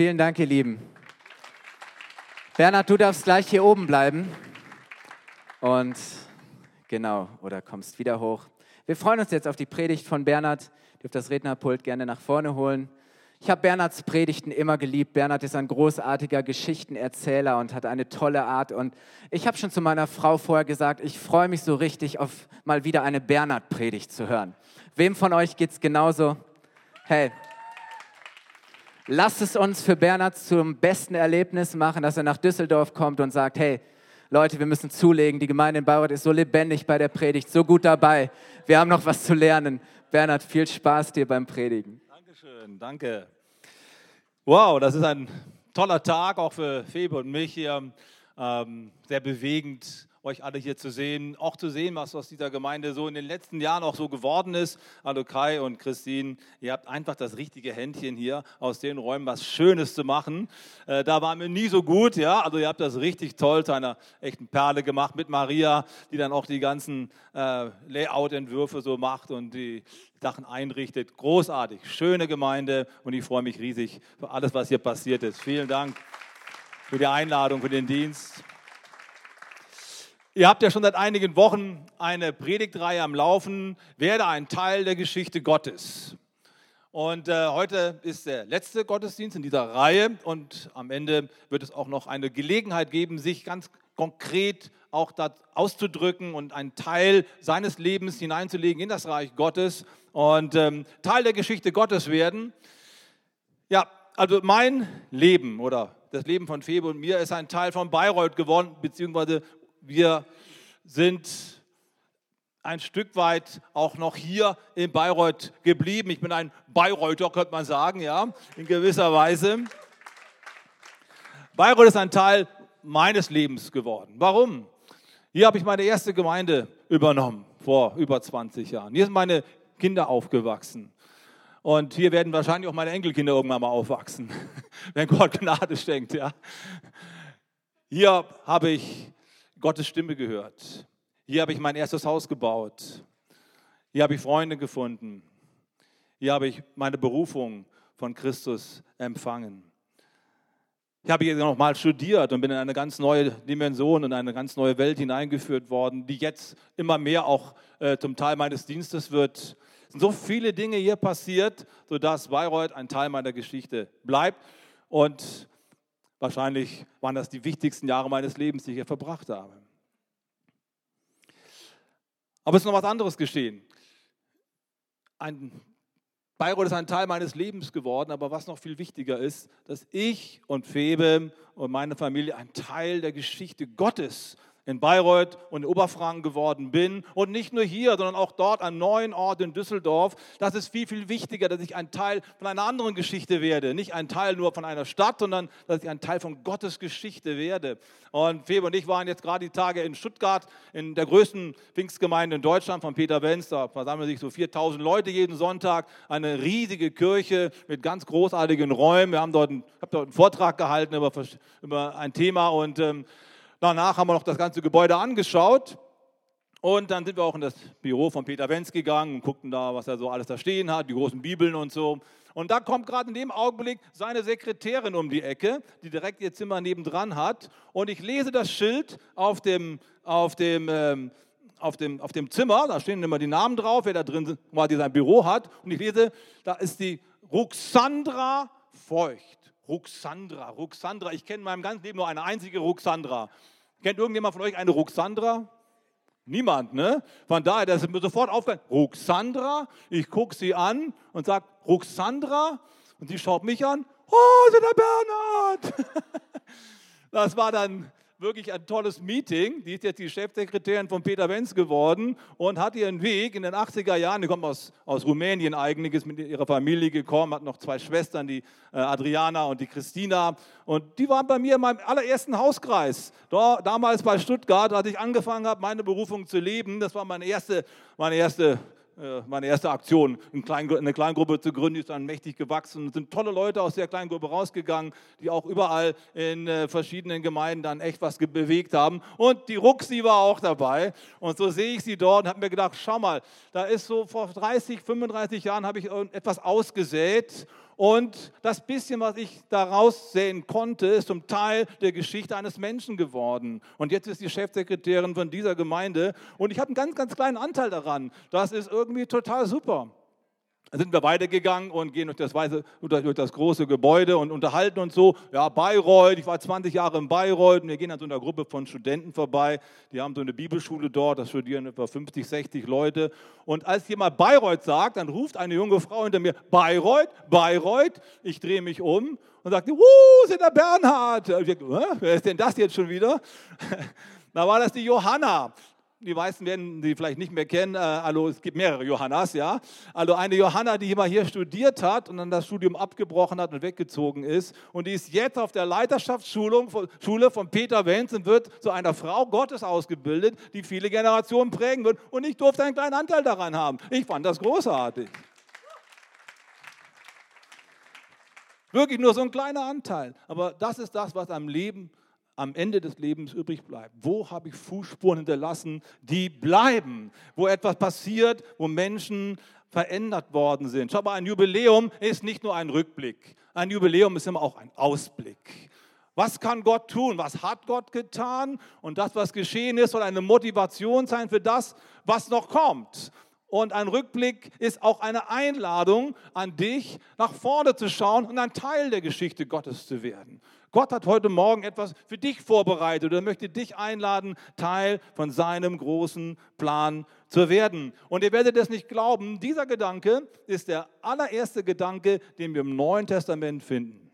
Vielen Dank, ihr Lieben. Bernhard, du darfst gleich hier oben bleiben. Und genau, oder kommst wieder hoch. Wir freuen uns jetzt auf die Predigt von Bernhard. Ihr dürft das Rednerpult gerne nach vorne holen. Ich habe Bernhards Predigten immer geliebt. Bernhard ist ein großartiger Geschichtenerzähler und hat eine tolle Art. Und ich habe schon zu meiner Frau vorher gesagt, ich freue mich so richtig auf mal wieder eine Bernhard-Predigt zu hören. Wem von euch geht es genauso? Hey, lasst es uns für Bernhard zum besten Erlebnis machen, dass er nach Düsseldorf kommt und sagt, hey, Leute, wir müssen zulegen. Die Gemeinde in Bayreuth ist so lebendig bei der Predigt, so gut dabei. Wir haben noch was zu lernen. Bernhard, viel Spaß dir beim Predigen. Dankeschön, danke. Wow, das ist ein toller Tag auch für Febe und mich hier. Ähm, sehr bewegend euch alle hier zu sehen, auch zu sehen, was aus dieser Gemeinde so in den letzten Jahren auch so geworden ist. Hallo Kai und Christine, ihr habt einfach das richtige Händchen hier, aus den Räumen was Schönes zu machen. Äh, da waren wir nie so gut, ja, also ihr habt das richtig toll zu einer echten Perle gemacht mit Maria, die dann auch die ganzen äh, Layout-Entwürfe so macht und die Sachen einrichtet. Großartig, schöne Gemeinde und ich freue mich riesig für alles, was hier passiert ist. Vielen Dank für die Einladung, für den Dienst. Ihr habt ja schon seit einigen Wochen eine Predigtreihe am Laufen, werde ein Teil der Geschichte Gottes. Und äh, heute ist der letzte Gottesdienst in dieser Reihe und am Ende wird es auch noch eine Gelegenheit geben, sich ganz konkret auch da auszudrücken und einen Teil seines Lebens hineinzulegen in das Reich Gottes und ähm, Teil der Geschichte Gottes werden. Ja, also mein Leben oder das Leben von Febe und mir ist ein Teil von Bayreuth geworden, beziehungsweise wir sind ein Stück weit auch noch hier in Bayreuth geblieben. Ich bin ein Bayreuther, könnte man sagen, ja, in gewisser Weise. Bayreuth ist ein Teil meines Lebens geworden. Warum? Hier habe ich meine erste Gemeinde übernommen, vor über 20 Jahren. Hier sind meine Kinder aufgewachsen. Und hier werden wahrscheinlich auch meine Enkelkinder irgendwann mal aufwachsen, wenn Gott Gnade schenkt. Ja. Hier habe ich Gottes Stimme gehört. Hier habe ich mein erstes Haus gebaut. Hier habe ich Freunde gefunden. Hier habe ich meine Berufung von Christus empfangen. Ich habe hier nochmal studiert und bin in eine ganz neue Dimension und eine ganz neue Welt hineingeführt worden, die jetzt immer mehr auch äh, zum Teil meines Dienstes wird. Es sind so viele Dinge hier passiert, sodass Bayreuth ein Teil meiner Geschichte bleibt. Und Wahrscheinlich waren das die wichtigsten Jahre meines Lebens, die ich hier verbracht habe. Aber es ist noch was anderes geschehen. Ein Bayreuth ist ein Teil meines Lebens geworden, aber was noch viel wichtiger ist, dass ich und Febe und meine Familie ein Teil der Geschichte Gottes in Bayreuth und in Oberfranken geworden bin und nicht nur hier, sondern auch dort an neuen Ort in Düsseldorf. Das ist viel, viel wichtiger, dass ich ein Teil von einer anderen Geschichte werde. Nicht ein Teil nur von einer Stadt, sondern dass ich ein Teil von Gottes Geschichte werde. Und Febe und ich waren jetzt gerade die Tage in Stuttgart, in der größten Pfingstgemeinde in Deutschland von Peter Benz. Da versammeln sich so 4000 Leute jeden Sonntag. Eine riesige Kirche mit ganz großartigen Räumen. Wir haben dort einen, hab dort einen Vortrag gehalten über, über ein Thema und ähm, Danach haben wir noch das ganze Gebäude angeschaut. Und dann sind wir auch in das Büro von Peter Wenz gegangen und guckten da, was er so alles da stehen hat, die großen Bibeln und so. Und da kommt gerade in dem Augenblick seine Sekretärin um die Ecke, die direkt ihr Zimmer nebendran hat. Und ich lese das Schild auf dem, auf dem, ähm, auf dem, auf dem Zimmer, da stehen immer die Namen drauf, wer da drin quasi sein Büro hat. Und ich lese, da ist die Ruxandra Feucht. Ruxandra, Ruxandra. Ich kenne in meinem ganzen Leben nur eine einzige Ruxandra. Kennt irgendjemand von euch eine Ruxandra? Niemand, ne? Von daher, das ist mir sofort aufgefallen. Ruxandra, ich gucke sie an und sage, Ruxandra, und sie schaut mich an. Oh, der Bernhard! Das war dann wirklich ein tolles Meeting. Die ist jetzt die Chefsekretärin von Peter Wenz geworden und hat ihren Weg in den 80er Jahren, die kommt aus, aus Rumänien eigentlich, ist mit ihrer Familie gekommen, hat noch zwei Schwestern, die äh, Adriana und die Christina. Und die waren bei mir in meinem allerersten Hauskreis. Da, damals bei Stuttgart, als ich angefangen habe, meine Berufung zu leben. Das war meine erste, meine erste meine erste Aktion, eine Kleingruppe zu gründen, ist dann mächtig gewachsen. Es sind tolle Leute aus der Kleingruppe rausgegangen, die auch überall in äh, verschiedenen Gemeinden dann echt was bewegt haben. Und die Ruxi war auch dabei. Und so sehe ich sie dort und habe mir gedacht, schau mal, da ist so vor 30, 35 Jahren habe ich etwas ausgesät Und das bisschen, was ich daraus sehen konnte, ist zum Teil der Geschichte eines Menschen geworden. Und jetzt ist die Chefsekretärin von dieser Gemeinde. Und ich habe einen ganz, ganz kleinen Anteil daran. Das ist irgendwie total super. Dann sind wir weitergegangen und gehen durch das, weiße, durch das große Gebäude und unterhalten uns so. Ja, Bayreuth, ich war 20 Jahre in Bayreuth und wir gehen an so einer Gruppe von Studenten vorbei. Die haben so eine Bibelschule dort, da studieren etwa 50, 60 Leute. Und als jemand Bayreuth sagt, dann ruft eine junge Frau hinter mir, Bayreuth, Bayreuth. Ich drehe mich um und sagte, wuh, sind der Bernhard. Ich, wer ist denn das jetzt schon wieder? Da war das die Johanna die meisten werden die vielleicht nicht mehr kennen. Äh, also es gibt mehrere Johannas, ja. Also eine Johanna, die immer hier studiert hat und dann das Studium abgebrochen hat und weggezogen ist. Und die ist jetzt auf der Leiterschaftsschule von Peter Wenz und wird zu einer Frau Gottes ausgebildet, die viele Generationen prägen wird. Und ich durfte einen kleinen Anteil daran haben. Ich fand das großartig. Wirklich nur so ein kleiner Anteil. Aber das ist das, was am Leben am Ende des Lebens übrig bleibt. Wo habe ich Fußspuren hinterlassen, die bleiben? Wo etwas passiert, wo Menschen verändert worden sind. Schau mal, ein Jubiläum ist nicht nur ein Rückblick. Ein Jubiläum ist immer auch ein Ausblick. Was kann Gott tun? Was hat Gott getan? Und das, was geschehen ist, soll eine Motivation sein für das, was noch kommt. Und ein Rückblick ist auch eine Einladung an dich, nach vorne zu schauen und ein Teil der Geschichte Gottes zu werden. Gott hat heute Morgen etwas für dich vorbereitet und möchte dich einladen, Teil von seinem großen Plan zu werden. Und ihr werdet es nicht glauben, dieser Gedanke ist der allererste Gedanke, den wir im Neuen Testament finden.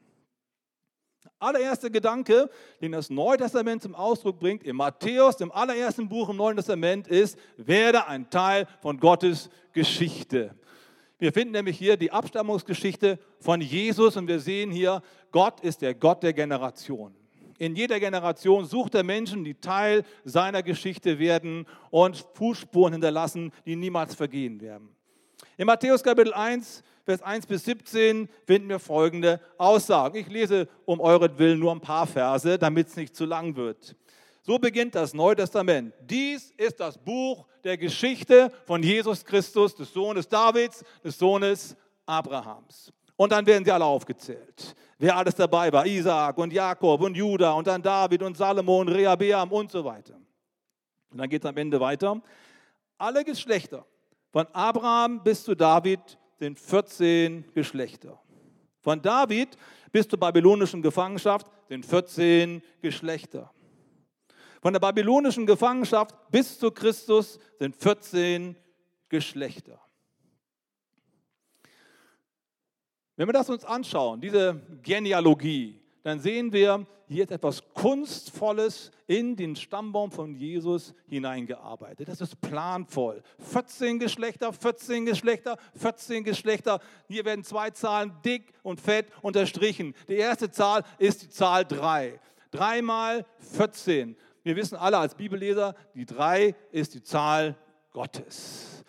Allererste Gedanke, den das Neue Testament zum Ausdruck bringt, in Matthäus, dem allerersten Buch im Neuen Testament, ist, werde ein Teil von Gottes Geschichte. Wir finden nämlich hier die Abstammungsgeschichte von Jesus und wir sehen hier, Gott ist der Gott der Generation. In jeder Generation sucht er Menschen, die Teil seiner Geschichte werden und Fußspuren hinterlassen, die niemals vergehen werden. In Matthäus Kapitel 1, Vers 1 bis 17 finden wir folgende Aussagen. Ich lese um euretwillen nur ein paar Verse, damit es nicht zu lang wird. So beginnt das Neue Testament. Dies ist das Buch der Geschichte von Jesus Christus, des Sohnes Davids, des Sohnes Abrahams. Und dann werden sie alle aufgezählt. Wer alles dabei war, Isaac und Jakob und Judah und dann David und Salomo und Rehabeam und so weiter. Und dann geht es am Ende weiter. Alle Geschlechter, von Abraham bis zu David, sind 14 Geschlechter. Von David bis zur babylonischen Gefangenschaft sind 14 Geschlechter. Von der babylonischen Gefangenschaft bis zu Christus sind 14 Geschlechter. Wenn wir das uns anschauen, diese Genealogie, dann sehen wir, hier ist etwas Kunstvolles in den Stammbaum von Jesus hineingearbeitet. Das ist planvoll. 14 Geschlechter, 14 Geschlechter, 14 Geschlechter. Hier werden zwei Zahlen dick und fett unterstrichen. Die erste Zahl ist die Zahl 3. Dreimal 14. Wir wissen alle als Bibelleser, die drei ist die Zahl Gottes.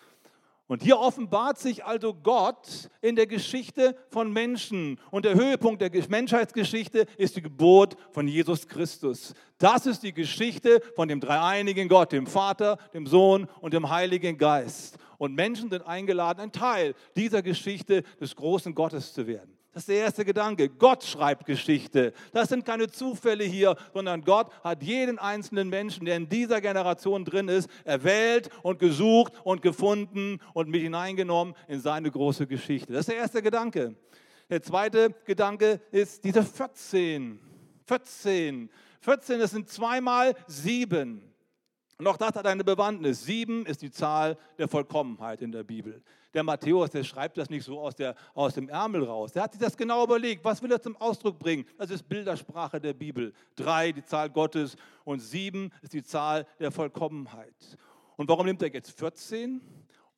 Und hier offenbart sich also Gott in der Geschichte von Menschen. Und der Höhepunkt der Menschheitsgeschichte ist die Geburt von Jesus Christus. Das ist die Geschichte von dem dreieinigen Gott, dem Vater, dem Sohn und dem Heiligen Geist. Und Menschen sind eingeladen, ein Teil dieser Geschichte des großen Gottes zu werden. Das ist der erste Gedanke. Gott schreibt Geschichte. Das sind keine Zufälle hier, sondern Gott hat jeden einzelnen Menschen, der in dieser Generation drin ist, erwählt und gesucht und gefunden und mit hineingenommen in seine große Geschichte. Das ist der erste Gedanke. Der zweite Gedanke ist diese 14. 14. 14, das sind zweimal sieben. Und auch das hat eine Bewandtnis. Sieben ist die Zahl der Vollkommenheit in der Bibel. Der Matthäus, der schreibt das nicht so aus, der, aus dem Ärmel raus. Der hat sich das genau überlegt. Was will er zum Ausdruck bringen? Das ist Bildersprache der Bibel. Drei, die Zahl Gottes und sieben ist die Zahl der Vollkommenheit. Und warum nimmt er jetzt 14?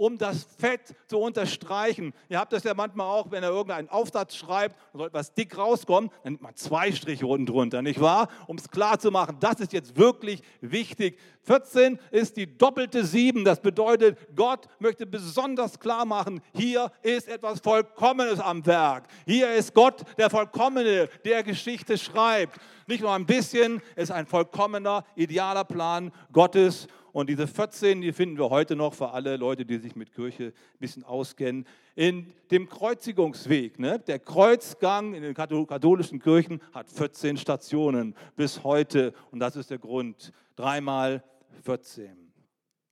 Um das Fett zu unterstreichen. Ihr habt das ja manchmal auch, wenn er irgendeinen Aufsatz schreibt soll etwas dick rauskommen, dann nimmt man zwei Striche unten drunter, nicht wahr? Um es klar zu machen, das ist jetzt wirklich wichtig. 14 ist die doppelte 7. Das bedeutet, Gott möchte besonders klar machen, hier ist etwas Vollkommenes am Werk. Hier ist Gott, der Vollkommene, der Geschichte schreibt. Nicht nur ein bisschen, es ist ein vollkommener, idealer Plan Gottes Und diese 14, die finden wir heute noch für alle Leute, die sich mit Kirche ein bisschen auskennen, in dem Kreuzigungsweg. Ne? Der Kreuzgang in den katholischen Kirchen hat 14 Stationen bis heute. Und das ist der Grund. Dreimal 14.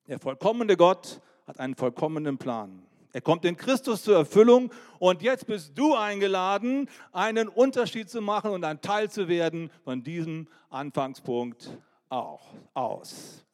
Der vollkommene Gott hat einen vollkommenen Plan. Er kommt in Christus zur Erfüllung und jetzt bist du eingeladen, einen Unterschied zu machen und ein Teil zu werden von diesem Anfangspunkt auch aus.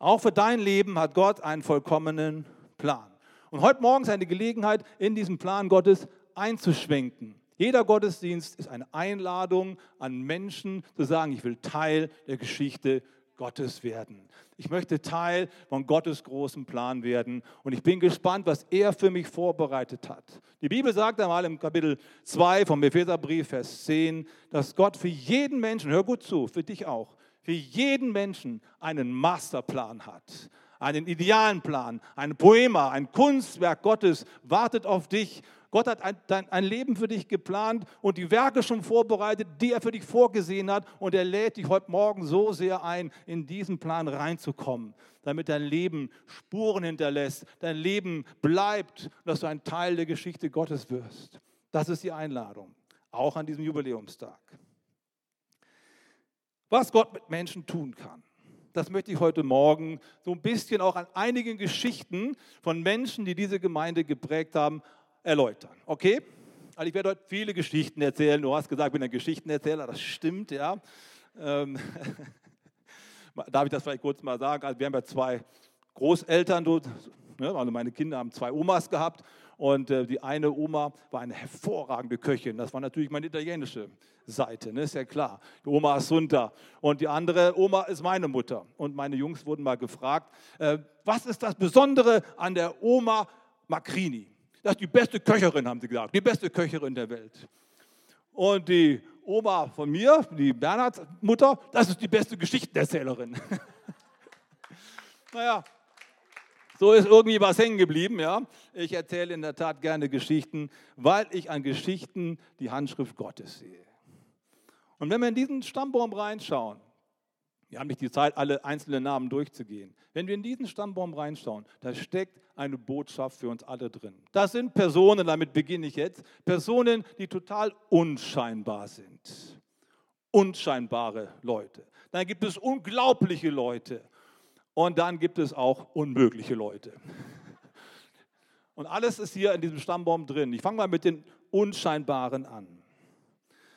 Auch für dein Leben hat Gott einen vollkommenen Plan. Und heute Morgen ist eine Gelegenheit, in diesen Plan Gottes einzuschwenken. Jeder Gottesdienst ist eine Einladung an Menschen zu sagen, ich will Teil der Geschichte Gottes werden. Ich möchte Teil von Gottes großen Plan werden und ich bin gespannt, was er für mich vorbereitet hat. Die Bibel sagt einmal im Kapitel 2 vom Epheserbrief, Vers 10, dass Gott für jeden Menschen, hör gut zu, für dich auch, für jeden Menschen einen Masterplan hat einen idealen Plan, ein Poema, ein Kunstwerk Gottes wartet auf dich Gott hat ein, ein, Leben für dich geplant und die Werke schon vorbereitet, die er für dich vorgesehen hat. Und er lädt dich heute Morgen so sehr ein, in diesen Plan reinzukommen, damit dein Leben Spuren hinterlässt, dein Leben bleibt, dass du ein Teil der Geschichte Gottes wirst. Das ist die Einladung, auch an diesem Jubiläumstag. Was Gott mit Menschen tun kann das möchte ich heute Morgen so ein bisschen auch an einigen Geschichten von Menschen, die diese Gemeinde geprägt haben, erläutern. Okay? Also ich werde heute viele Geschichten erzählen. Du hast gesagt, ich bin ein Geschichtenerzähler. Das stimmt, ja. Ähm, darf ich das vielleicht kurz mal sagen? Also wir haben ja zwei Großeltern, ne, also meine Kinder haben zwei Omas gehabt und äh, die eine Oma war eine hervorragende Köchin. Das war natürlich meine italienische Seite, ne? ist ja klar. Die Oma Assunta und die andere Oma ist meine Mutter. Und meine Jungs wurden mal gefragt, äh, was ist das Besondere an der Oma Macrini? Das ist die beste Köcherin, haben sie gesagt, die beste Köcherin der Welt. Und die Oma von mir, die Bernhards Mutter, das ist die beste Geschichtenerzählerin. naja, so ist irgendwie was hängen geblieben. Ja? Ich erzähle in der Tat gerne Geschichten, weil ich an Geschichten die Handschrift Gottes sehe. Und wenn wir in diesen Stammbaum reinschauen, wir haben nicht die Zeit, alle einzelnen Namen durchzugehen. Wenn wir in diesen Stammbaum reinschauen, da steckt eine Botschaft für uns alle drin. Das sind Personen, damit beginne ich jetzt, Personen, die total unscheinbar sind. Unscheinbare Leute. Dann gibt es unglaubliche Leute. Und dann gibt es auch unmögliche Leute. Und alles ist hier in diesem Stammbaum drin. Ich fange mal mit den Unscheinbaren an.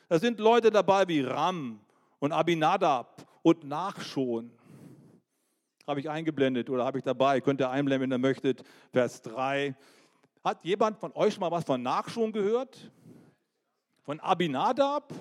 Da sind Leute dabei wie Ram und Abinadab und Nachschon. Habe ich eingeblendet oder habe ich dabei? Könnt ihr einblenden, wenn ihr möchtet. Vers 3. Hat jemand von euch schon mal was von Nachschon gehört? Von Abinadab?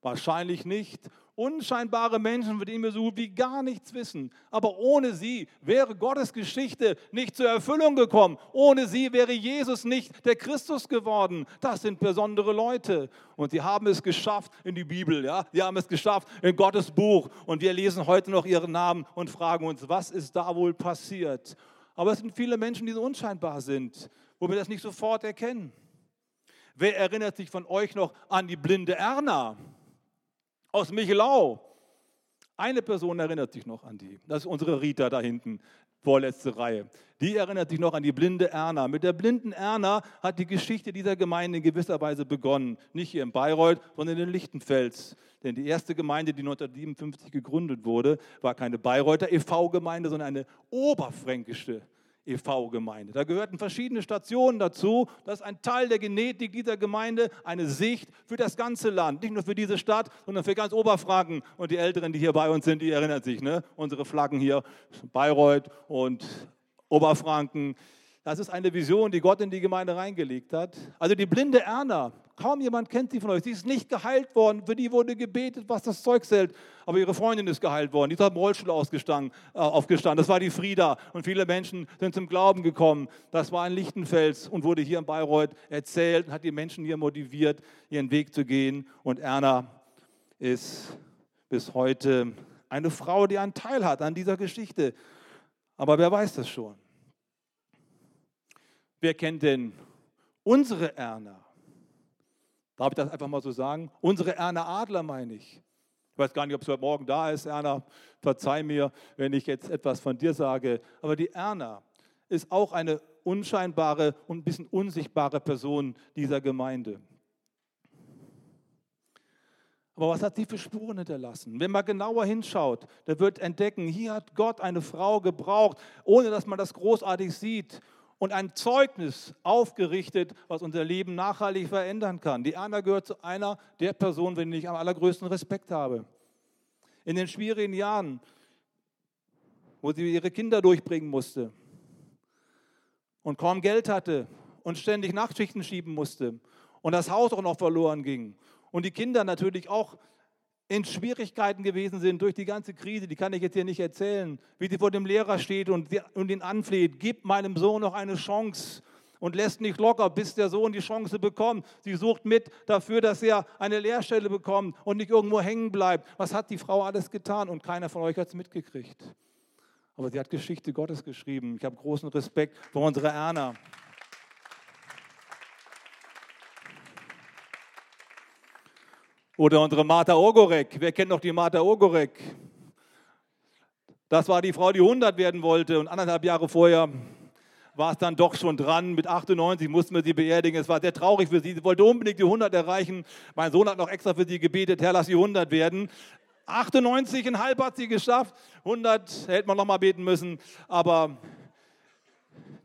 Wahrscheinlich nicht unscheinbare Menschen, von denen wir so wie gar nichts wissen. Aber ohne sie wäre Gottes Geschichte nicht zur Erfüllung gekommen. Ohne sie wäre Jesus nicht der Christus geworden. Das sind besondere Leute. Und sie haben es geschafft in die Bibel. Ja? Sie haben es geschafft in Gottes Buch. Und wir lesen heute noch ihren Namen und fragen uns, was ist da wohl passiert? Aber es sind viele Menschen, die so unscheinbar sind, wo wir das nicht sofort erkennen. Wer erinnert sich von euch noch an die blinde Erna? Aus Michelau. Eine Person erinnert sich noch an die. Das ist unsere Rita da hinten, vorletzte Reihe. Die erinnert sich noch an die blinde Erna. Mit der blinden Erna hat die Geschichte dieser Gemeinde in gewisser Weise begonnen. Nicht hier in Bayreuth, sondern in Lichtenfels. Denn die erste Gemeinde, die 1957 gegründet wurde, war keine Bayreuther e.V.-Gemeinde, sondern eine oberfränkische e.V.-Gemeinde. Da gehörten verschiedene Stationen dazu. Das ist ein Teil der Genetik dieser Gemeinde, eine Sicht für das ganze Land. Nicht nur für diese Stadt, sondern für ganz Oberfranken. Und die Älteren, die hier bei uns sind, die erinnern sich. Ne? Unsere Flaggen hier, Bayreuth und Oberfranken. Das ist eine Vision, die Gott in die Gemeinde reingelegt hat. Also die blinde Erna, kaum jemand kennt sie von euch. Sie ist nicht geheilt worden. Für die wurde gebetet, was das Zeug hält. Aber ihre Freundin ist geheilt worden. Die ist auf dem Rollstuhl äh, aufgestanden. Das war die Frieda. Und viele Menschen sind zum Glauben gekommen. Das war in Lichtenfels und wurde hier in Bayreuth erzählt und hat die Menschen hier motiviert, ihren Weg zu gehen. Und Erna ist bis heute eine Frau, die einen Teil hat an dieser Geschichte. Aber wer weiß das schon? Wer kennt denn unsere Erna? Darf ich das einfach mal so sagen? Unsere Erna Adler meine ich. Ich weiß gar nicht, ob es heute Morgen da ist, Erna. Verzeih mir, wenn ich jetzt etwas von dir sage. Aber die Erna ist auch eine unscheinbare und ein bisschen unsichtbare Person dieser Gemeinde. Aber was hat sie für Spuren hinterlassen? Wenn man genauer hinschaut, der wird entdecken, hier hat Gott eine Frau gebraucht, ohne dass man das großartig sieht und ein Zeugnis aufgerichtet, was unser Leben nachhaltig verändern kann. Die Anna gehört zu einer der Personen, wenn ich am allergrößten Respekt habe. In den schwierigen Jahren, wo sie ihre Kinder durchbringen musste und kaum Geld hatte und ständig Nachtschichten schieben musste und das Haus auch noch verloren ging und die Kinder natürlich auch in Schwierigkeiten gewesen sind durch die ganze Krise, die kann ich jetzt hier nicht erzählen, wie sie vor dem Lehrer steht und, und ihn anfleht, gib meinem Sohn noch eine Chance und lässt nicht locker, bis der Sohn die Chance bekommt. Sie sucht mit dafür, dass er eine Lehrstelle bekommt und nicht irgendwo hängen bleibt. Was hat die Frau alles getan? Und keiner von euch hat es mitgekriegt. Aber sie hat Geschichte Gottes geschrieben. Ich habe großen Respekt vor unserer Erna. Oder unsere Martha Ogorek. Wer kennt noch die Martha Ogorek? Das war die Frau, die 100 werden wollte und anderthalb Jahre vorher war es dann doch schon dran. Mit 98 mussten wir sie beerdigen. Es war sehr traurig für sie. Sie wollte unbedingt die 100 erreichen. Mein Sohn hat noch extra für sie gebetet, Herr, lass sie 100 werden. 98,5 hat sie geschafft. 100 hätte man noch mal beten müssen. Aber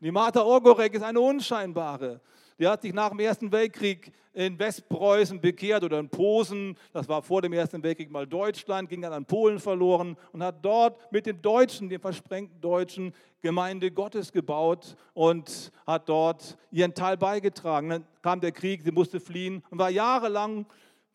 die Martha Ogorek ist eine unscheinbare. Die hat sich nach dem Ersten Weltkrieg in Westpreußen bekehrt oder in Posen. Das war vor dem Ersten Weltkrieg mal Deutschland, ging dann an Polen verloren und hat dort mit den Deutschen, den versprengten Deutschen, Gemeinde Gottes gebaut und hat dort ihren Teil beigetragen. Dann kam der Krieg, sie musste fliehen und war jahrelang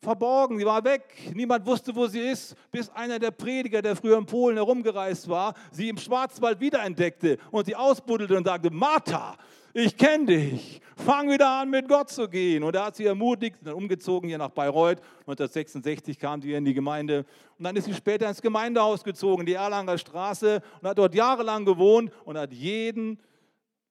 verborgen, sie war weg. Niemand wusste, wo sie ist, bis einer der Prediger, der früher in Polen herumgereist war, sie im Schwarzwald wiederentdeckte und sie ausbuddelte und sagte, Martha, ich kenne dich, fang wieder an mit Gott zu gehen. Und er hat sie ermutigt, dann umgezogen hier nach Bayreuth. 1966 kam sie in die Gemeinde und dann ist sie später ins Gemeindehaus gezogen, die Erlanger Straße und hat dort jahrelang gewohnt und hat jeden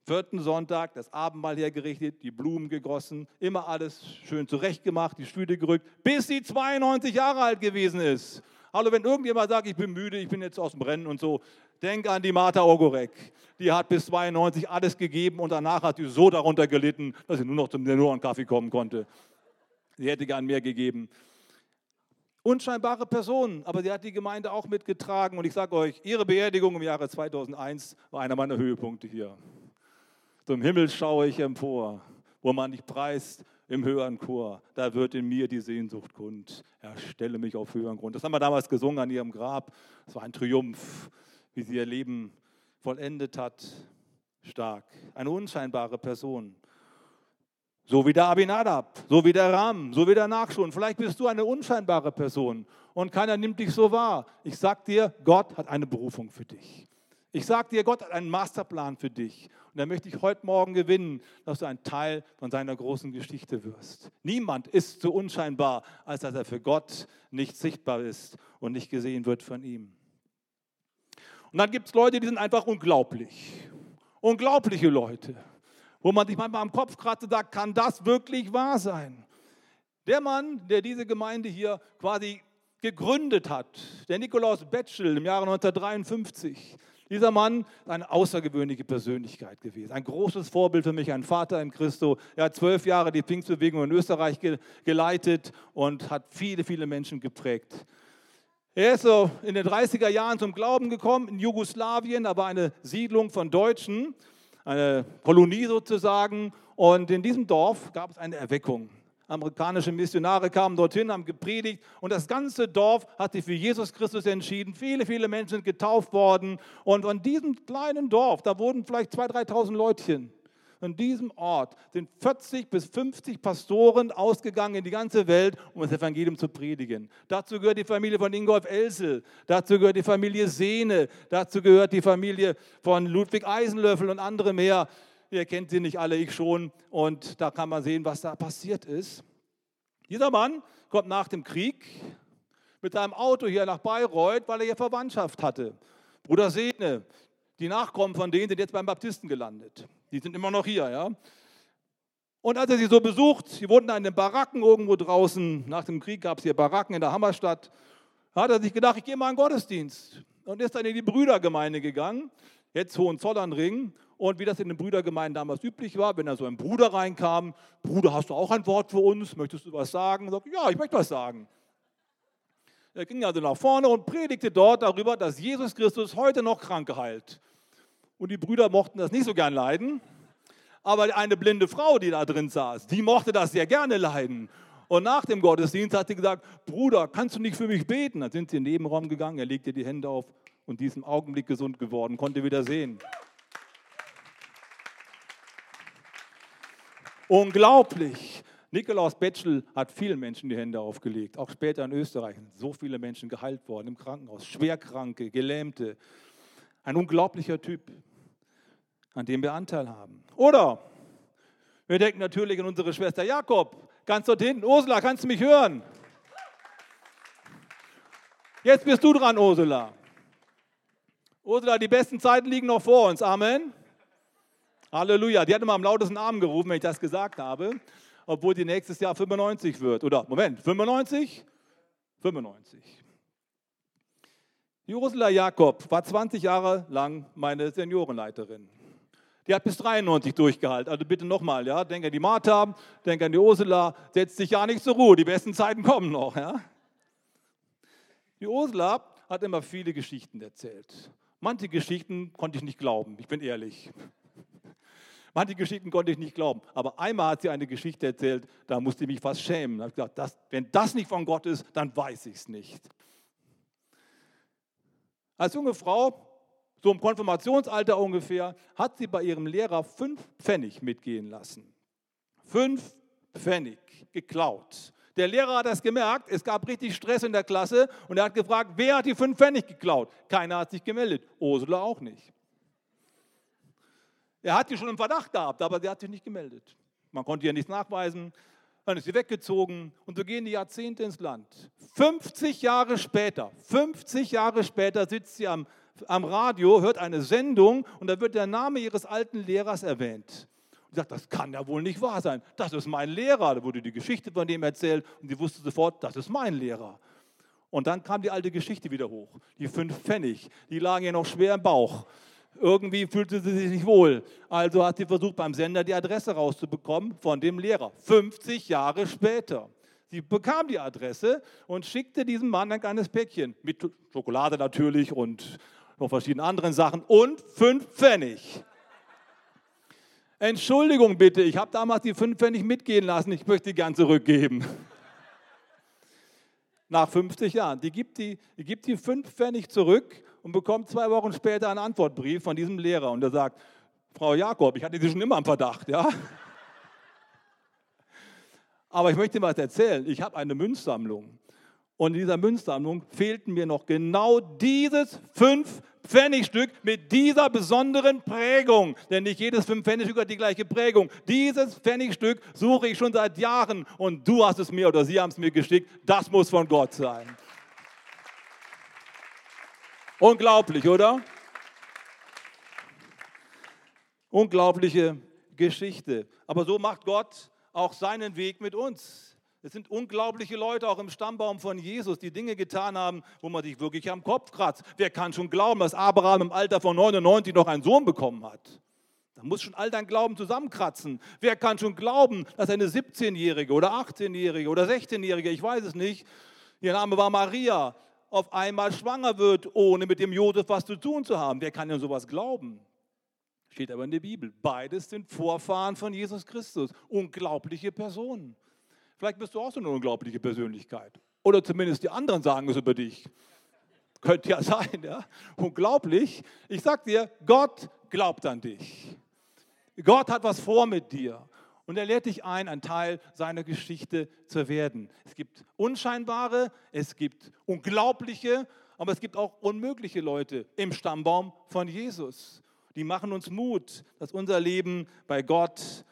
vierten Sonntag das Abendmahl hergerichtet, die Blumen gegossen, immer alles schön zurechtgemacht, die Stühle gerückt, bis sie 92 Jahre alt gewesen ist. Hallo, wenn irgendjemand sagt, ich bin müde, ich bin jetzt aus dem Rennen und so, denk an die Martha Ogorek. Die hat bis 92 alles gegeben und danach hat sie so darunter gelitten, dass sie nur noch zum nur Kaffee kommen konnte. Sie hätte gern mehr gegeben. Unscheinbare Person, aber sie hat die Gemeinde auch mitgetragen. Und ich sage euch, ihre Beerdigung im Jahre 2001 war einer meiner Höhepunkte hier. Zum Himmel schaue ich empor, wo man dich preist im höheren Chor. Da wird in mir die Sehnsucht kund. Er stelle mich auf höheren Grund. Das haben wir damals gesungen an ihrem Grab. Es war ein Triumph, wie sie ihr Leben vollendet hat. Stark. Eine unscheinbare Person. So wie der Abinadab, so wie der Ram, so wie der Nachschon. Vielleicht bist du eine unscheinbare Person und keiner nimmt dich so wahr. Ich sag dir, Gott hat eine Berufung für dich. Ich sage dir, Gott hat einen Masterplan für dich. Und da möchte ich heute Morgen gewinnen, dass du ein Teil von seiner großen Geschichte wirst. Niemand ist so unscheinbar, als dass er für Gott nicht sichtbar ist und nicht gesehen wird von ihm. Und dann gibt es Leute, die sind einfach unglaublich. Unglaubliche Leute, wo man sich manchmal am Kopf kratzt sagt, kann das wirklich wahr sein? Der Mann, der diese Gemeinde hier quasi gegründet hat, der Nikolaus Betschel im Jahre 1953, dieser Mann ist eine außergewöhnliche Persönlichkeit gewesen. Ein großes Vorbild für mich, ein Vater in Christo. Er hat zwölf Jahre die Pfingstbewegung in Österreich geleitet und hat viele, viele Menschen geprägt. Er ist so in den 30er Jahren zum Glauben gekommen in Jugoslawien. War eine Siedlung von Deutschen, eine Kolonie sozusagen. Und in diesem Dorf gab es eine Erweckung. Amerikanische Missionare kamen dorthin, haben gepredigt und das ganze Dorf hat sich für Jesus Christus entschieden. Viele, viele Menschen sind getauft worden. Und von diesem kleinen Dorf, da wurden vielleicht 2.000, 3.000 Leutchen. An diesem Ort sind 40 bis 50 Pastoren ausgegangen in die ganze Welt, um das Evangelium zu predigen. Dazu gehört die Familie von Ingolf Elsel, dazu gehört die Familie Sehne, dazu gehört die Familie von Ludwig Eisenlöffel und andere mehr. Ihr kennt sie nicht alle, ich schon. Und da kann man sehen, was da passiert ist. Dieser Mann kommt nach dem Krieg mit seinem Auto hier nach Bayreuth, weil er hier Verwandtschaft hatte. Bruder Sehne, die Nachkommen von denen sind jetzt beim Baptisten gelandet. Die sind immer noch hier, ja. Und als er sie so besucht, sie wohnten in den Baracken irgendwo draußen, nach dem Krieg gab es hier Baracken in der Hammerstadt, hat er sich gedacht, ich gehe mal in den Gottesdienst. Und ist dann in die Brüdergemeinde gegangen, jetzt Hohenzollernring. Und wie das in den Brüdergemeinden damals üblich war, wenn da so ein Bruder reinkam, Bruder, hast du auch ein Wort für uns? Möchtest du was sagen? Sagt, ja, ich möchte was sagen. Er ging also nach vorne und predigte dort darüber, dass Jesus Christus heute noch Kranke heilt. Und die Brüder mochten das nicht so gern leiden. Aber eine blinde Frau, die da drin saß, die mochte das sehr gerne leiden. Und nach dem Gottesdienst hat sie gesagt, Bruder, kannst du nicht für mich beten? Dann sind sie in den Nebenraum gegangen, er legte die Hände auf und diesem Augenblick gesund geworden, konnte wieder sehen. Unglaublich. Nikolaus Betschel hat vielen Menschen die Hände aufgelegt, auch später in Österreich. So viele Menschen geheilt worden im Krankenhaus, Schwerkranke, Gelähmte. Ein unglaublicher Typ, an dem wir Anteil haben. Oder wir denken natürlich an unsere Schwester Jakob, ganz dort hinten. Ursula, kannst du mich hören? Jetzt bist du dran, Ursula. Ursula, die besten Zeiten liegen noch vor uns. Amen. Halleluja. Die hat immer am lautesten Arm gerufen, wenn ich das gesagt habe obwohl die nächstes Jahr 95 wird. Oder, Moment, 95? 95. Die Ursula Jakob war 20 Jahre lang meine Seniorenleiterin. Die hat bis 93 durchgehalten. Also bitte nochmal, ja. Denk an die Martha, denk an die Ursula, setzt sich ja nicht zur Ruhe. Die besten Zeiten kommen noch, ja. Die Ursula hat immer viele Geschichten erzählt. Manche Geschichten konnte ich nicht glauben, ich bin ehrlich. Manche Geschichten konnte ich nicht glauben. Aber einmal hat sie eine Geschichte erzählt, da musste ich mich fast schämen. Da habe ich gesagt, das, wenn das nicht von Gott ist, dann weiß ich es nicht. Als junge Frau, so im Konfirmationsalter ungefähr, hat sie bei ihrem Lehrer fünf Pfennig mitgehen lassen. Fünf Pfennig geklaut. Der Lehrer hat das gemerkt, es gab richtig Stress in der Klasse und er hat gefragt, wer hat die fünf Pfennig geklaut? Keiner hat sich gemeldet, Ursula auch nicht. Er hat sie schon im Verdacht gehabt, aber sie hat sich nicht gemeldet. Man konnte ihr nichts nachweisen. Dann ist sie weggezogen und so gehen die Jahrzehnte ins Land. 50 Jahre später, 50 Jahre später sitzt sie am, am Radio, hört eine Sendung und da wird der Name ihres alten Lehrers erwähnt. Und sagt, das kann ja wohl nicht wahr sein. Das ist mein Lehrer. Da wurde die Geschichte von dem erzählt und sie wusste sofort, das ist mein Lehrer. Und dann kam die alte Geschichte wieder hoch. Die fünf Pfennig, die lagen ihr noch schwer im Bauch. Irgendwie fühlte sie sich nicht wohl. Also hat sie versucht, beim Sender die Adresse rauszubekommen von dem Lehrer. 50 Jahre später. Sie bekam die Adresse und schickte diesem Mann ein kleines Päckchen. Mit Schokolade natürlich und noch verschiedenen anderen Sachen und fünf Pfennig. Entschuldigung bitte, ich habe damals die fünf Pfennig mitgehen lassen, ich möchte die gern zurückgeben. Nach 50 Jahren. Die gibt die, die gibt die fünf Pfennig zurück und bekommt zwei Wochen später einen Antwortbrief von diesem Lehrer und er sagt, Frau Jakob, ich hatte Sie schon immer im Verdacht, ja. Aber ich möchte Ihnen was erzählen. Ich habe eine Münzsammlung. Und in dieser Münzsammlung fehlten mir noch genau dieses fünf Pfennigstück mit dieser besonderen Prägung. Denn nicht jedes fünf Pfennigstück hat die gleiche Prägung. Dieses Pfennigstück suche ich schon seit Jahren und du hast es mir oder sie haben es mir geschickt. Das muss von Gott sein. Unglaublich, oder? Unglaubliche Geschichte. Aber so macht Gott auch seinen Weg mit uns. Es sind unglaubliche Leute auch im Stammbaum von Jesus, die Dinge getan haben, wo man sich wirklich am Kopf kratzt. Wer kann schon glauben, dass Abraham im Alter von 99 noch einen Sohn bekommen hat? Da muss schon all dein Glauben zusammenkratzen. Wer kann schon glauben, dass eine 17-Jährige oder 18-Jährige oder 16-Jährige, ich weiß es nicht, ihr Name war Maria, auf einmal schwanger wird, ohne mit dem Josef was zu tun zu haben. Wer kann denn sowas glauben? Steht aber in der Bibel. Beides sind Vorfahren von Jesus Christus. Unglaubliche Personen. Vielleicht bist du auch so eine unglaubliche Persönlichkeit. Oder zumindest die anderen sagen es über dich. Könnte ja sein, ja. Unglaublich. Ich sag dir, Gott glaubt an dich. Gott hat was vor mit dir. Und er lädt dich ein, ein Teil seiner Geschichte zu werden. Es gibt unscheinbare, es gibt unglaubliche, aber es gibt auch unmögliche Leute im Stammbaum von Jesus. Die machen uns Mut, dass unser Leben bei Gott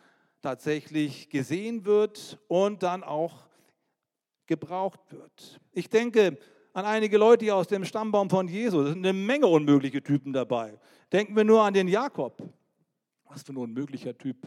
tatsächlich gesehen wird und dann auch gebraucht wird. Ich denke an einige Leute hier aus dem Stammbaum von Jesus. Es sind eine Menge unmögliche Typen dabei. Denken wir nur an den Jakob. Was für ein unmöglicher Typ.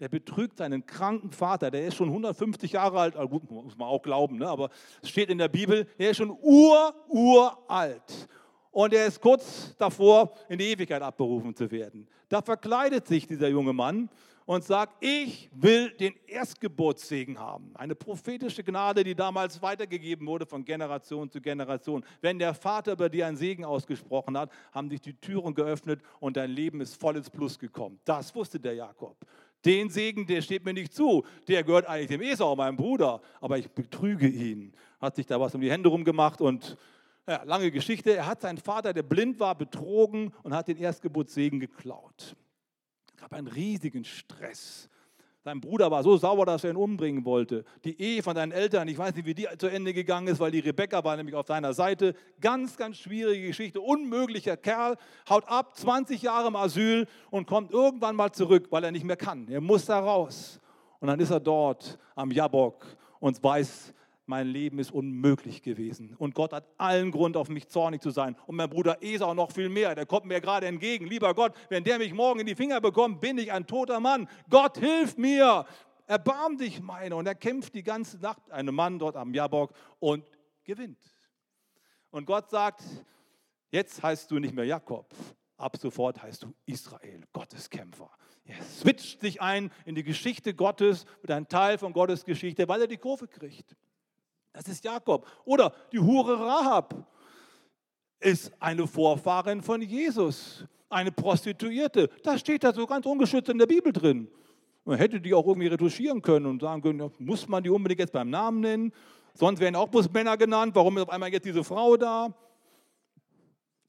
der betrügt seinen kranken Vater, der ist schon 150 Jahre alt, also gut, muss man auch glauben, ne? aber es steht in der Bibel, der ist schon ur, uralt. Und er ist kurz davor, in die Ewigkeit abberufen zu werden. Da verkleidet sich dieser junge Mann und sagt, ich will den Erstgeburtssegen haben. Eine prophetische Gnade, die damals weitergegeben wurde von Generation zu Generation. Wenn der Vater über dir einen Segen ausgesprochen hat, haben sich die Türen geöffnet und dein Leben ist voll ins Plus gekommen. Das wusste der Jakob. Den Segen, der steht mir nicht zu. Der gehört eigentlich dem Esau, meinem Bruder. Aber ich betrüge ihn. Hat sich da was um die Hände rumgemacht und ja, lange Geschichte. Er hat seinen Vater, der blind war, betrogen und hat den Erstgeburtssegen geklaut. Gab einen riesigen Stress. Sein Bruder war so sauer, dass er ihn umbringen wollte. Die Ehe von seinen Eltern, ich weiß nicht, wie die zu Ende gegangen ist, weil die Rebecca war nämlich auf seiner Seite. Ganz, ganz schwierige Geschichte. Unmöglicher Kerl, haut ab, 20 Jahre im Asyl und kommt irgendwann mal zurück, weil er nicht mehr kann. Er muss da raus. Und dann ist er dort am Jabok und weiß, mein Leben ist unmöglich gewesen. Und Gott hat allen Grund, auf mich zornig zu sein. Und mein Bruder Esau noch viel mehr. Der kommt mir gerade entgegen. Lieber Gott, wenn der mich morgen in die Finger bekommt, bin ich ein toter Mann. Gott, hilf mir. Erbarm dich meiner. Und er kämpft die ganze Nacht, einem Mann dort am Jabok, und gewinnt. Und Gott sagt, jetzt heißt du nicht mehr Jakob. Ab sofort heißt du Israel, Gottes Kämpfer. Er switcht sich ein in die Geschichte Gottes, mit einem Teil von Gottes Geschichte, weil er die Kurve kriegt. Das ist Jakob. Oder die Hure Rahab ist eine Vorfahrin von Jesus, eine Prostituierte. Das steht da so ganz ungeschützt in der Bibel drin. Man hätte die auch irgendwie retuschieren können und sagen können, muss man die unbedingt jetzt beim Namen nennen? Sonst werden auch bloß Männer genannt. Warum ist auf einmal jetzt diese Frau da?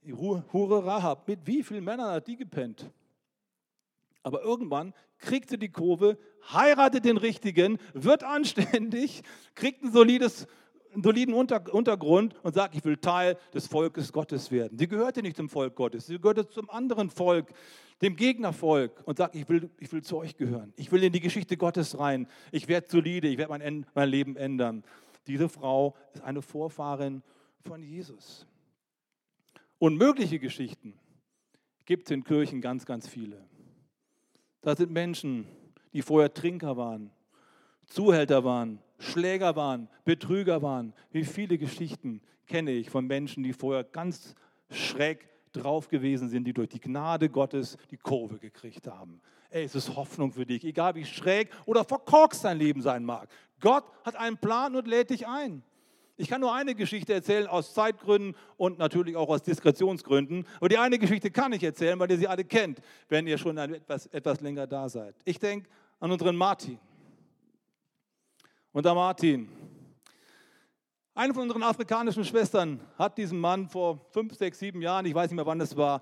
Die Hure Rahab. Mit wie vielen Männern hat die gepennt? Aber irgendwann kriegt sie die Kurve, heiratet den Richtigen, wird anständig, kriegt ein solides, einen soliden Untergrund und sagt, ich will Teil des Volkes Gottes werden. Sie gehörte nicht zum Volk Gottes, sie gehörte zum anderen Volk, dem Gegnervolk und sagt, ich will, ich will zu euch gehören. Ich will in die Geschichte Gottes rein. Ich werde solide, ich werde mein, mein Leben ändern. Diese Frau ist eine Vorfahrin von Jesus. Unmögliche Geschichten gibt es in Kirchen ganz, ganz viele. Da sind Menschen, die vorher Trinker waren, Zuhälter waren, Schläger waren, Betrüger waren. Wie viele Geschichten kenne ich von Menschen, die vorher ganz schräg drauf gewesen sind, die durch die Gnade Gottes die Kurve gekriegt haben. Ey, es ist Hoffnung für dich, egal wie schräg oder verkorkst dein Leben sein mag. Gott hat einen Plan und lädt dich ein. Ich kann nur eine Geschichte erzählen aus Zeitgründen und natürlich auch aus Diskretionsgründen. Aber die eine Geschichte kann ich erzählen, weil ihr sie alle kennt, wenn ihr schon etwas, etwas länger da seid. Ich denke an unseren Martin. Und der Martin, eine von unseren afrikanischen Schwestern hat diesen Mann vor fünf, sechs, sieben Jahren, ich weiß nicht mehr wann es war,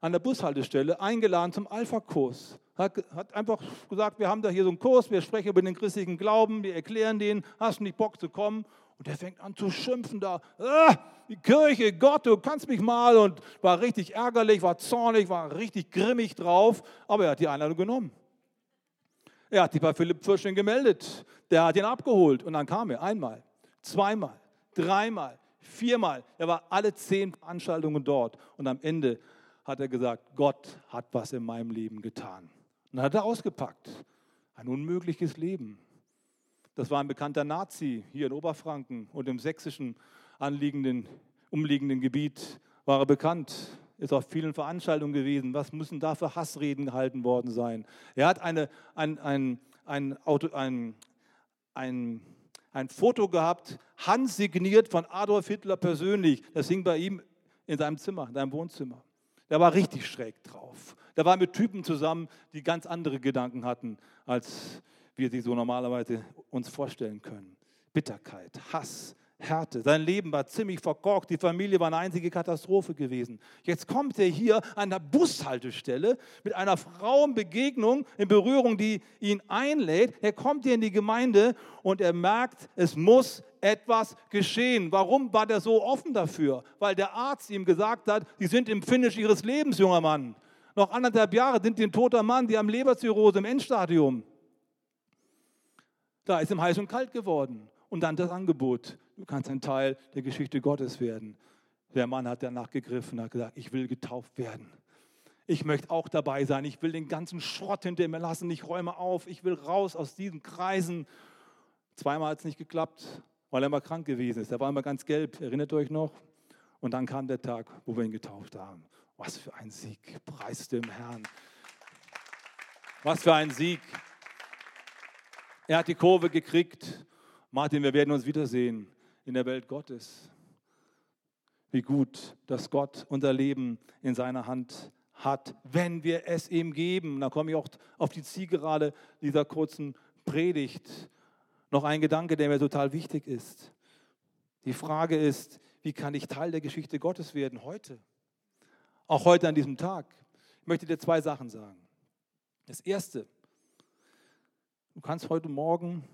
an der Bushaltestelle eingeladen zum Alpha-Kurs. Hat, hat einfach gesagt, wir haben da hier so einen Kurs, wir sprechen über den christlichen Glauben, wir erklären den, hast du nicht Bock zu kommen? Und er fängt an zu schimpfen da. Ah, die Kirche, Gott, du kannst mich mal. Und war richtig ärgerlich, war zornig, war richtig grimmig drauf. Aber er hat die Einladung genommen. Er hat sich bei Philipp Pfirschen gemeldet. Der hat ihn abgeholt. Und dann kam er einmal, zweimal, dreimal, viermal. Er war alle zehn Veranstaltungen dort. Und am Ende hat er gesagt, Gott hat was in meinem Leben getan. Und dann hat er ausgepackt. Ein unmögliches Leben. Das war ein bekannter Nazi hier in Oberfranken und im sächsischen anliegenden, umliegenden Gebiet war er bekannt, ist auf vielen Veranstaltungen gewesen. Was müssen da für Hassreden gehalten worden sein? Er hat eine, ein, ein, ein, Auto, ein, ein, ein Foto gehabt, handsigniert von Adolf Hitler persönlich. Das hing bei ihm in seinem Zimmer, in seinem Wohnzimmer. Der war richtig schräg drauf. Der war mit Typen zusammen, die ganz andere Gedanken hatten als wir sie so normalerweise uns vorstellen können. Bitterkeit, Hass, Härte. Sein Leben war ziemlich verkorkt. Die Familie war eine einzige Katastrophe gewesen. Jetzt kommt er hier an der Bushaltestelle mit einer Frauenbegegnung in Berührung, die ihn einlädt. Er kommt hier in die Gemeinde und er merkt, es muss etwas geschehen. Warum war der so offen dafür? Weil der Arzt ihm gesagt hat, Sie sind im Finish Ihres Lebens, junger Mann. Noch anderthalb Jahre sind Sie ein toter Mann, Sie haben Leberzirrhose im Endstadium. Da ist ihm heiß und kalt geworden. Und dann das Angebot, du kannst ein Teil der Geschichte Gottes werden. Der Mann hat danach gegriffen, hat gesagt, ich will getauft werden. Ich möchte auch dabei sein. Ich will den ganzen Schrott hinter mir lassen. Ich räume auf. Ich will raus aus diesen Kreisen. Zweimal hat es nicht geklappt, weil er mal krank gewesen ist. Er war immer ganz gelb. Erinnert euch noch? Und dann kam der Tag, wo wir ihn getauft haben. Was für ein Sieg. Preis dem Herrn. Was für ein Sieg. Er hat die Kurve gekriegt. Martin, wir werden uns wiedersehen in der Welt Gottes. Wie gut, dass Gott unser Leben in seiner Hand hat, wenn wir es ihm geben. Da komme ich auch auf die Zielgerade dieser kurzen Predigt. Noch ein Gedanke, der mir total wichtig ist. Die Frage ist, wie kann ich Teil der Geschichte Gottes werden heute? Auch heute an diesem Tag. Ich möchte dir zwei Sachen sagen. Das erste, du kannst heute Morgen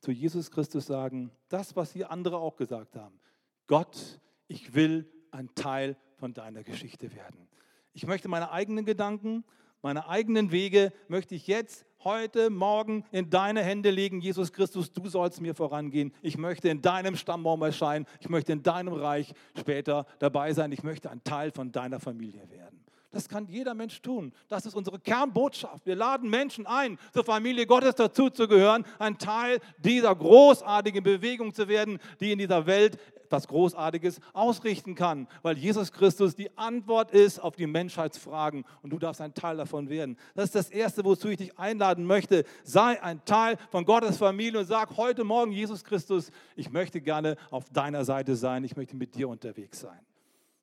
zu Jesus Christus sagen, das, was hier andere auch gesagt haben. Gott, ich will ein Teil von deiner Geschichte werden. Ich möchte meine eigenen Gedanken, meine eigenen Wege, möchte ich jetzt, heute, morgen in deine Hände legen. Jesus Christus, du sollst mir vorangehen. Ich möchte in deinem Stammbaum erscheinen. Ich möchte in deinem Reich später dabei sein. Ich möchte ein Teil von deiner Familie werden. Das kann jeder Mensch tun. Das ist unsere Kernbotschaft. Wir laden Menschen ein, zur Familie Gottes dazuzugehören, ein Teil dieser großartigen Bewegung zu werden, die in dieser Welt etwas Großartiges ausrichten kann, weil Jesus Christus die Antwort ist auf die Menschheitsfragen und du darfst ein Teil davon werden. Das ist das Erste, wozu ich dich einladen möchte. Sei ein Teil von Gottes Familie und sag heute Morgen, Jesus Christus, ich möchte gerne auf deiner Seite sein, ich möchte mit dir unterwegs sein.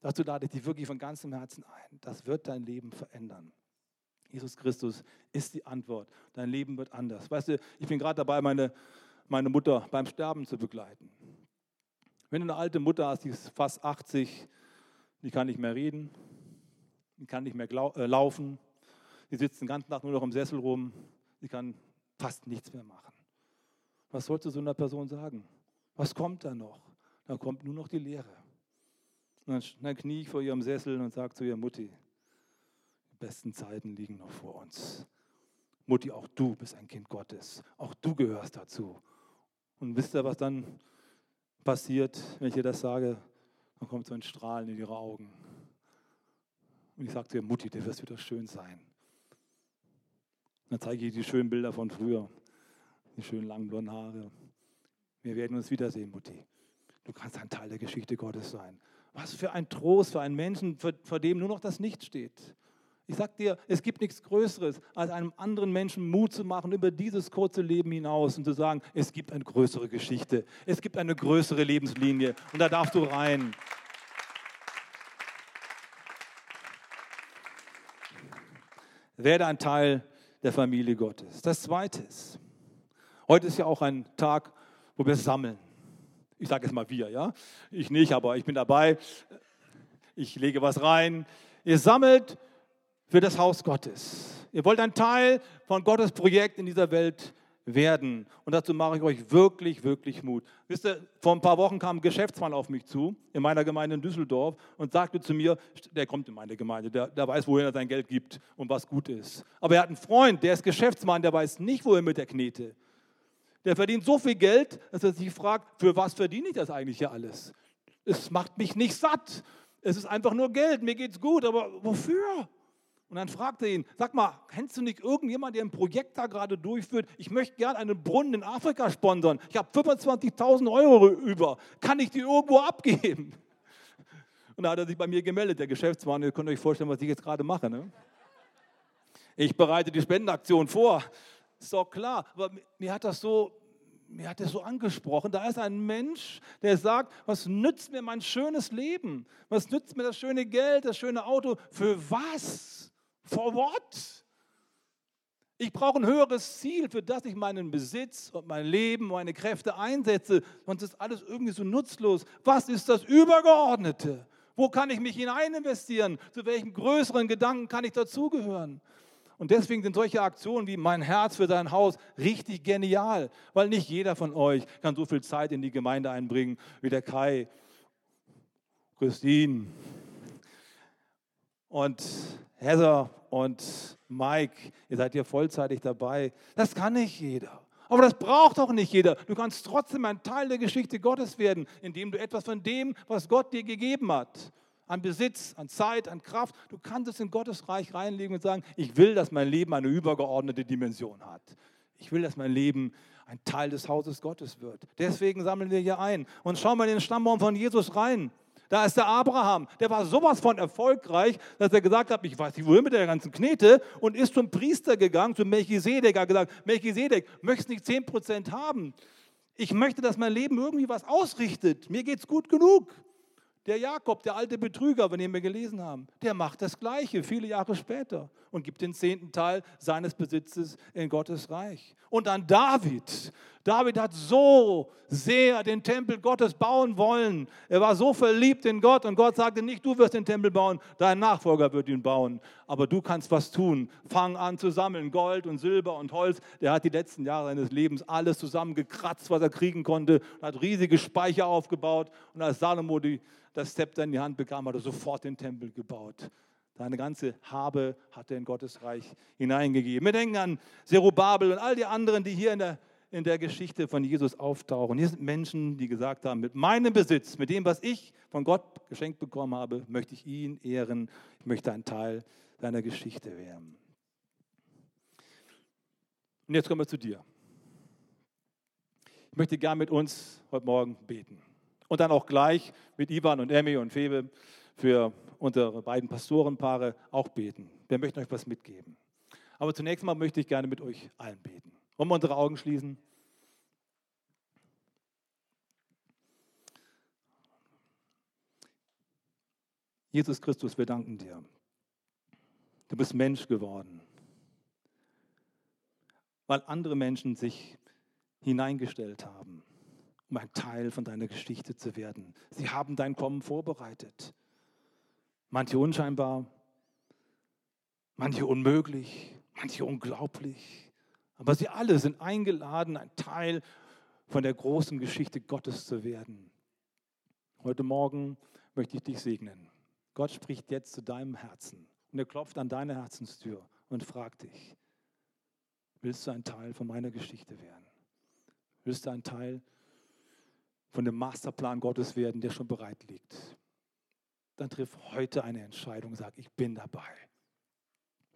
Dazu lade ich dich wirklich von ganzem Herzen ein. Das wird dein Leben verändern. Jesus Christus ist die Antwort. Dein Leben wird anders. Weißt du, ich bin gerade dabei, meine, meine Mutter beim Sterben zu begleiten. Wenn du eine alte Mutter hast, die ist fast 80, die kann nicht mehr reden, die kann nicht mehr äh, laufen, die sitzt den ganzen Tag nur noch im Sessel rum, die kann fast nichts mehr machen. Was sollst du so einer Person sagen? Was kommt da noch? Da kommt nur noch die Leere. Und dann, knie ich vor ihrem Sessel und sage zu ihr, Mutti, die besten Zeiten liegen noch vor uns. Mutti, auch du bist ein Kind Gottes. Auch du gehörst dazu. Und wisst ihr, was dann passiert, wenn ich ihr das sage? Dann kommt so ein Strahlen in ihre Augen. Und ich sage zu ihr, Mutti, dir wird wieder schön sein. Und dann zeige ich ihr die schönen Bilder von früher. Die schönen langen blonden Haare. Wir werden uns wiedersehen, Mutti. Du kannst ein Teil der Geschichte Gottes sein. Was für ein Trost für einen Menschen, vor dem nur noch das Nicht steht. Ich sag dir, es gibt nichts Größeres, als einem anderen Menschen Mut zu machen über dieses kurze Leben hinaus und zu sagen, es gibt eine größere Geschichte, es gibt eine größere Lebenslinie und da darfst du rein. Werde ein Teil der Familie Gottes. Das Zweite ist, heute ist ja auch ein Tag, wo wir sammeln. Ich sage jetzt mal wir, ja. Ich nicht, aber ich bin dabei. Ich lege was rein. Ihr sammelt für das Haus Gottes. Ihr wollt ein Teil von Gottes Projekt in dieser Welt werden. Und dazu mache ich euch wirklich, wirklich Mut. Wisst ihr, vor ein paar Wochen kam ein Geschäftsmann auf mich zu, in meiner Gemeinde in Düsseldorf, und sagte zu mir, der kommt in meine Gemeinde, der, der weiß, wohin er sein Geld gibt und was gut ist. Aber er hat einen Freund, der ist Geschäftsmann, der weiß nicht, wohin mit der Knete. Der verdient so viel Geld, dass er sich fragt, für was verdiene ich das eigentlich hier alles? Es macht mich nicht satt. Es ist einfach nur Geld, mir geht es gut, aber wofür? Und dann fragt er ihn, sag mal, kennst du nicht irgendjemanden, der ein Projekt da gerade durchführt? Ich möchte gerne einen Brunnen in Afrika sponsern. Ich habe 25.000 Euro über. Kann ich die irgendwo abgeben? Und da hat er sich bei mir gemeldet, der Geschäftsmann. Ihr könnt euch vorstellen, was ich jetzt gerade mache. Ne? Ich bereite die Spendenaktion vor. Ist doch klar. Aber mir hat das so, mir hat das so angesprochen. Da ist ein Mensch, der sagt, was nützt mir mein schönes Leben? Was nützt mir das schöne Geld, das schöne Auto? Für was? For what? Ich brauche ein höheres Ziel, für das ich meinen Besitz und mein Leben, meine Kräfte einsetze. Sonst ist alles irgendwie so nutzlos. Was ist das Übergeordnete? Wo kann ich mich hinein investieren? Zu welchen größeren Gedanken kann ich dazugehören? Und deswegen sind solche Aktionen wie mein Herz für sein Haus richtig genial, weil nicht jeder von euch kann so viel Zeit in die Gemeinde einbringen wie der Kai, Christine und Heather und Mike. Ihr seid hier vollzeitig dabei. Das kann nicht jeder. Aber das braucht auch nicht jeder. Du kannst trotzdem ein Teil der Geschichte Gottes werden, indem du etwas von dem, was Gott dir gegeben hat, an Besitz, an Zeit, an Kraft. Du kannst es in Gottes Reich reinlegen und sagen, ich will, dass mein Leben eine übergeordnete Dimension hat. Ich will, dass mein Leben ein Teil des Hauses Gottes wird. Deswegen sammeln wir hier ein und schauen mal in den Stammbaum von Jesus rein. Da ist der Abraham, der war sowas von erfolgreich, dass er gesagt hat, ich weiß nicht wohin mit der ganzen Knete und ist zum Priester gegangen, zum Melchisedek, hat gesagt, Melchisedek, möchtest nicht 10% haben? Ich möchte, dass mein Leben irgendwie was ausrichtet. Mir geht es gut genug. Der Jakob, der alte Betrüger, von dem wir gelesen haben, der macht das Gleiche viele Jahre später und gibt den zehnten Teil seines Besitzes in Gottes Reich. Und dann David. David hat so sehr den Tempel Gottes bauen wollen. Er war so verliebt in Gott und Gott sagte nicht, du wirst den Tempel bauen, dein Nachfolger wird ihn bauen. Aber du kannst was tun. Fang an zu sammeln, Gold und Silber und Holz. Der hat die letzten Jahre seines Lebens alles zusammengekratzt, was er kriegen konnte, hat riesige Speicher aufgebaut. Und als Salomo die das Zepter in die Hand bekam, hat er sofort den Tempel gebaut. Seine ganze Habe hat er in Gottes Reich hineingegeben. Wir denken an Zerubabel und all die anderen, die hier in der, in der Geschichte von Jesus auftauchen. Hier sind Menschen, die gesagt haben, mit meinem Besitz, mit dem, was ich von Gott geschenkt bekommen habe, möchte ich ihn ehren. Ich möchte ein Teil seiner Geschichte werden. Und jetzt kommen wir zu dir. Ich möchte gern mit uns heute Morgen beten. Und dann auch gleich mit Ivan und Emmy und Febe für unsere beiden Pastorenpaare auch beten. Wir möchten euch was mitgeben. Aber zunächst mal möchte ich gerne mit euch allen beten. Wollen wir unsere Augen schließen? Jesus Christus, wir danken dir. Du bist Mensch geworden, weil andere Menschen sich hineingestellt haben um ein Teil von deiner Geschichte zu werden. Sie haben dein Kommen vorbereitet. Manche unscheinbar, manche unmöglich, manche unglaublich. Aber sie alle sind eingeladen, ein Teil von der großen Geschichte Gottes zu werden. Heute Morgen möchte ich dich segnen. Gott spricht jetzt zu deinem Herzen und er klopft an deine Herzenstür und fragt dich, willst du ein Teil von meiner Geschichte werden? Willst du ein Teil von dem Masterplan Gottes werden, der schon bereit liegt, dann triff heute eine Entscheidung, sag, ich bin dabei.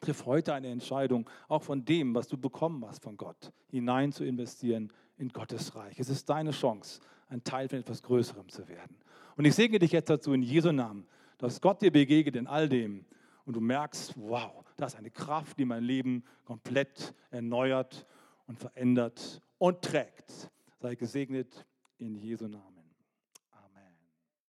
Triff heute eine Entscheidung, auch von dem, was du bekommen hast von Gott, hinein zu investieren in Gottes Reich. Es ist deine Chance, ein Teil von etwas Größerem zu werden. Und ich segne dich jetzt dazu in Jesu Namen, dass Gott dir begegnet in all dem und du merkst, wow, das ist eine Kraft, die mein Leben komplett erneuert und verändert und trägt. Sei gesegnet in Jesu Namen.